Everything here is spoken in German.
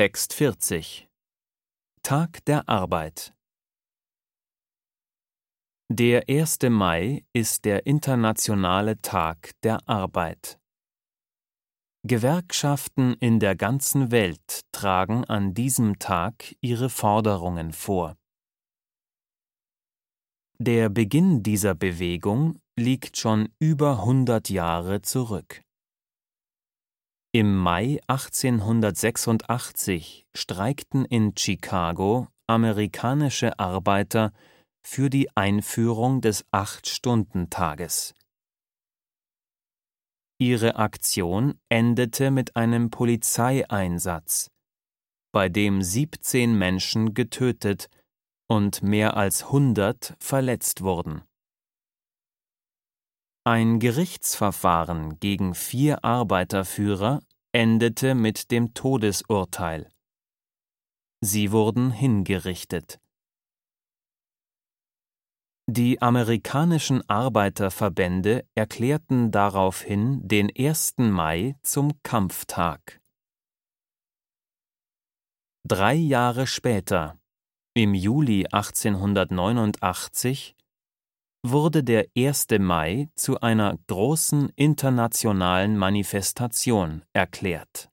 Text 40 Tag der Arbeit Der 1. Mai ist der internationale Tag der Arbeit. Gewerkschaften in der ganzen Welt tragen an diesem Tag ihre Forderungen vor. Der Beginn dieser Bewegung liegt schon über 100 Jahre zurück. Im Mai 1886 streikten in Chicago amerikanische Arbeiter für die Einführung des Acht-Stunden-Tages. Ihre Aktion endete mit einem Polizeieinsatz, bei dem 17 Menschen getötet und mehr als 100 verletzt wurden. Ein Gerichtsverfahren gegen vier Arbeiterführer endete mit dem Todesurteil. Sie wurden hingerichtet. Die amerikanischen Arbeiterverbände erklärten daraufhin den 1. Mai zum Kampftag. Drei Jahre später, im Juli 1889, wurde der 1. Mai zu einer großen internationalen Manifestation erklärt